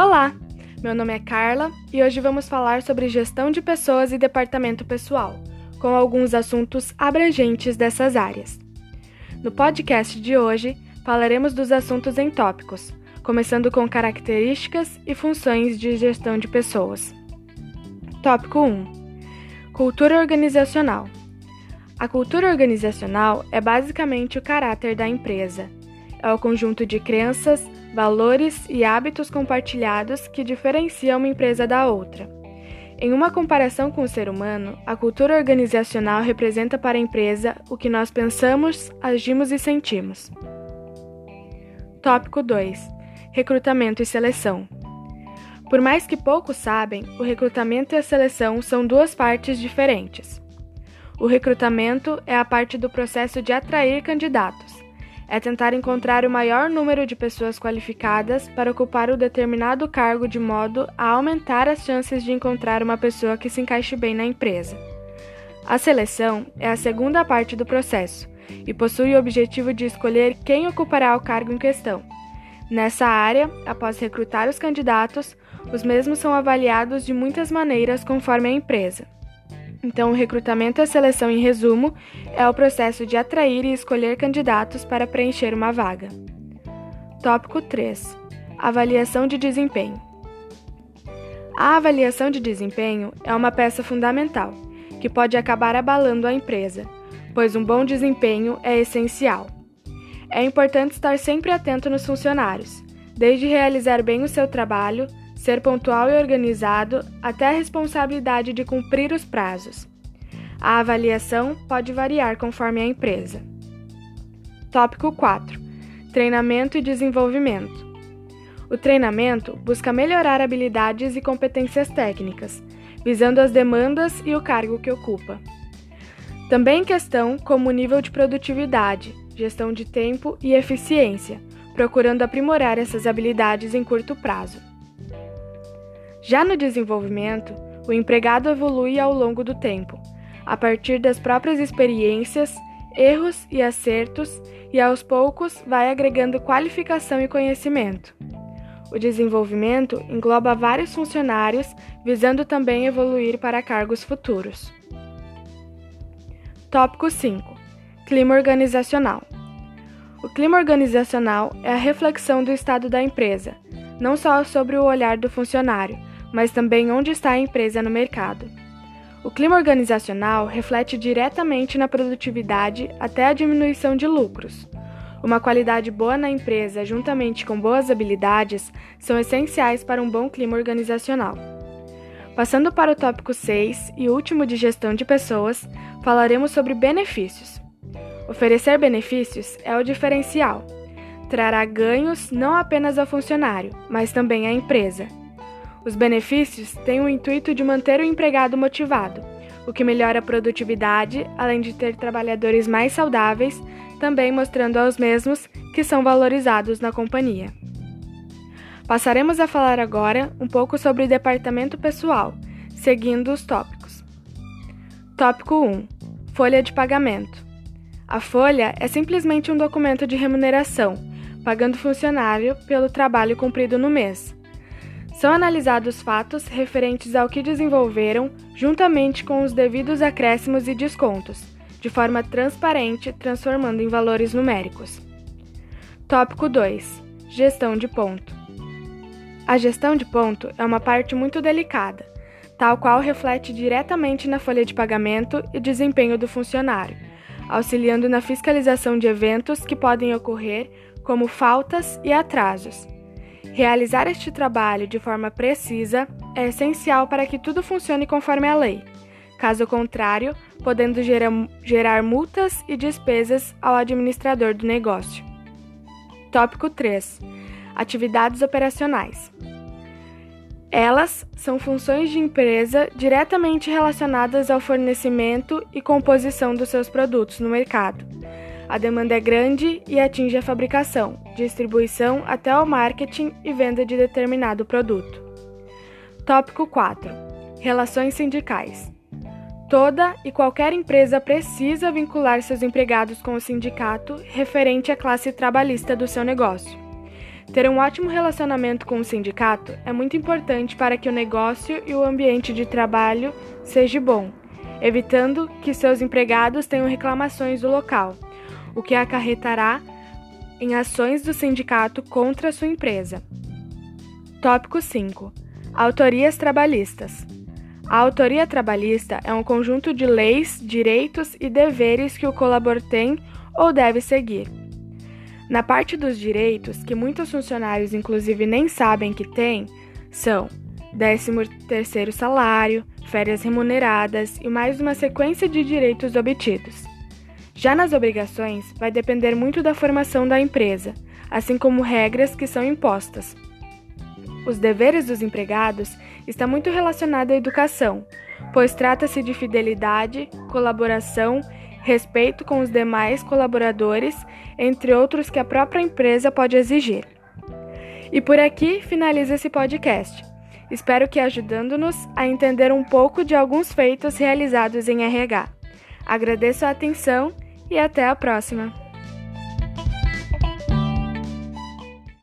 Olá, meu nome é Carla e hoje vamos falar sobre gestão de pessoas e departamento pessoal, com alguns assuntos abrangentes dessas áreas. No podcast de hoje, falaremos dos assuntos em tópicos, começando com características e funções de gestão de pessoas. Tópico 1: Cultura organizacional. A cultura organizacional é basicamente o caráter da empresa. É o conjunto de crenças, valores e hábitos compartilhados que diferencia uma empresa da outra. Em uma comparação com o ser humano, a cultura organizacional representa para a empresa o que nós pensamos, agimos e sentimos. Tópico 2: Recrutamento e seleção. Por mais que poucos sabem, o recrutamento e a seleção são duas partes diferentes. O recrutamento é a parte do processo de atrair candidatos. É tentar encontrar o maior número de pessoas qualificadas para ocupar o determinado cargo de modo a aumentar as chances de encontrar uma pessoa que se encaixe bem na empresa. A seleção é a segunda parte do processo e possui o objetivo de escolher quem ocupará o cargo em questão. Nessa área, após recrutar os candidatos, os mesmos são avaliados de muitas maneiras conforme a empresa. Então, o recrutamento e a seleção, em resumo, é o processo de atrair e escolher candidatos para preencher uma vaga. Tópico 3: Avaliação de desempenho. A avaliação de desempenho é uma peça fundamental, que pode acabar abalando a empresa, pois um bom desempenho é essencial. É importante estar sempre atento nos funcionários, desde realizar bem o seu trabalho ser pontual e organizado, até a responsabilidade de cumprir os prazos. A avaliação pode variar conforme a empresa. Tópico 4: Treinamento e desenvolvimento. O treinamento busca melhorar habilidades e competências técnicas, visando as demandas e o cargo que ocupa. Também questão como nível de produtividade, gestão de tempo e eficiência, procurando aprimorar essas habilidades em curto prazo. Já no desenvolvimento, o empregado evolui ao longo do tempo, a partir das próprias experiências, erros e acertos, e aos poucos vai agregando qualificação e conhecimento. O desenvolvimento engloba vários funcionários, visando também evoluir para cargos futuros. Tópico 5: Clima organizacional. O clima organizacional é a reflexão do estado da empresa, não só sobre o olhar do funcionário, mas também onde está a empresa no mercado. O clima organizacional reflete diretamente na produtividade até a diminuição de lucros. Uma qualidade boa na empresa, juntamente com boas habilidades, são essenciais para um bom clima organizacional. Passando para o tópico 6 e último de gestão de pessoas, falaremos sobre benefícios. Oferecer benefícios é o diferencial. Trará ganhos não apenas ao funcionário, mas também à empresa. Os benefícios têm o intuito de manter o empregado motivado, o que melhora a produtividade, além de ter trabalhadores mais saudáveis, também mostrando aos mesmos que são valorizados na companhia. Passaremos a falar agora um pouco sobre o departamento pessoal, seguindo os tópicos. Tópico 1: Folha de pagamento. A folha é simplesmente um documento de remuneração, pagando o funcionário pelo trabalho cumprido no mês. São analisados fatos referentes ao que desenvolveram, juntamente com os devidos acréscimos e descontos, de forma transparente, transformando em valores numéricos. Tópico 2: Gestão de ponto. A gestão de ponto é uma parte muito delicada, tal qual reflete diretamente na folha de pagamento e desempenho do funcionário, auxiliando na fiscalização de eventos que podem ocorrer, como faltas e atrasos Realizar este trabalho de forma precisa é essencial para que tudo funcione conforme a lei. Caso contrário, podendo gerar, gerar multas e despesas ao administrador do negócio. Tópico 3: Atividades operacionais. Elas são funções de empresa diretamente relacionadas ao fornecimento e composição dos seus produtos no mercado a demanda é grande e atinge a fabricação, distribuição até o marketing e venda de determinado produto. Tópico 4: Relações sindicais. Toda e qualquer empresa precisa vincular seus empregados com o sindicato referente à classe trabalhista do seu negócio. Ter um ótimo relacionamento com o sindicato é muito importante para que o negócio e o ambiente de trabalho seja bom, evitando que seus empregados tenham reclamações do local, o que acarretará em ações do sindicato contra a sua empresa. Tópico 5. Autorias trabalhistas. A autoria trabalhista é um conjunto de leis, direitos e deveres que o colaborador tem ou deve seguir. Na parte dos direitos, que muitos funcionários inclusive nem sabem que têm, são 13º salário, férias remuneradas e mais uma sequência de direitos obtidos. Já nas obrigações, vai depender muito da formação da empresa, assim como regras que são impostas. Os deveres dos empregados está muito relacionado à educação, pois trata-se de fidelidade, colaboração, respeito com os demais colaboradores, entre outros que a própria empresa pode exigir. E por aqui finaliza esse podcast. Espero que ajudando-nos a entender um pouco de alguns feitos realizados em RH. Agradeço a atenção e até a próxima!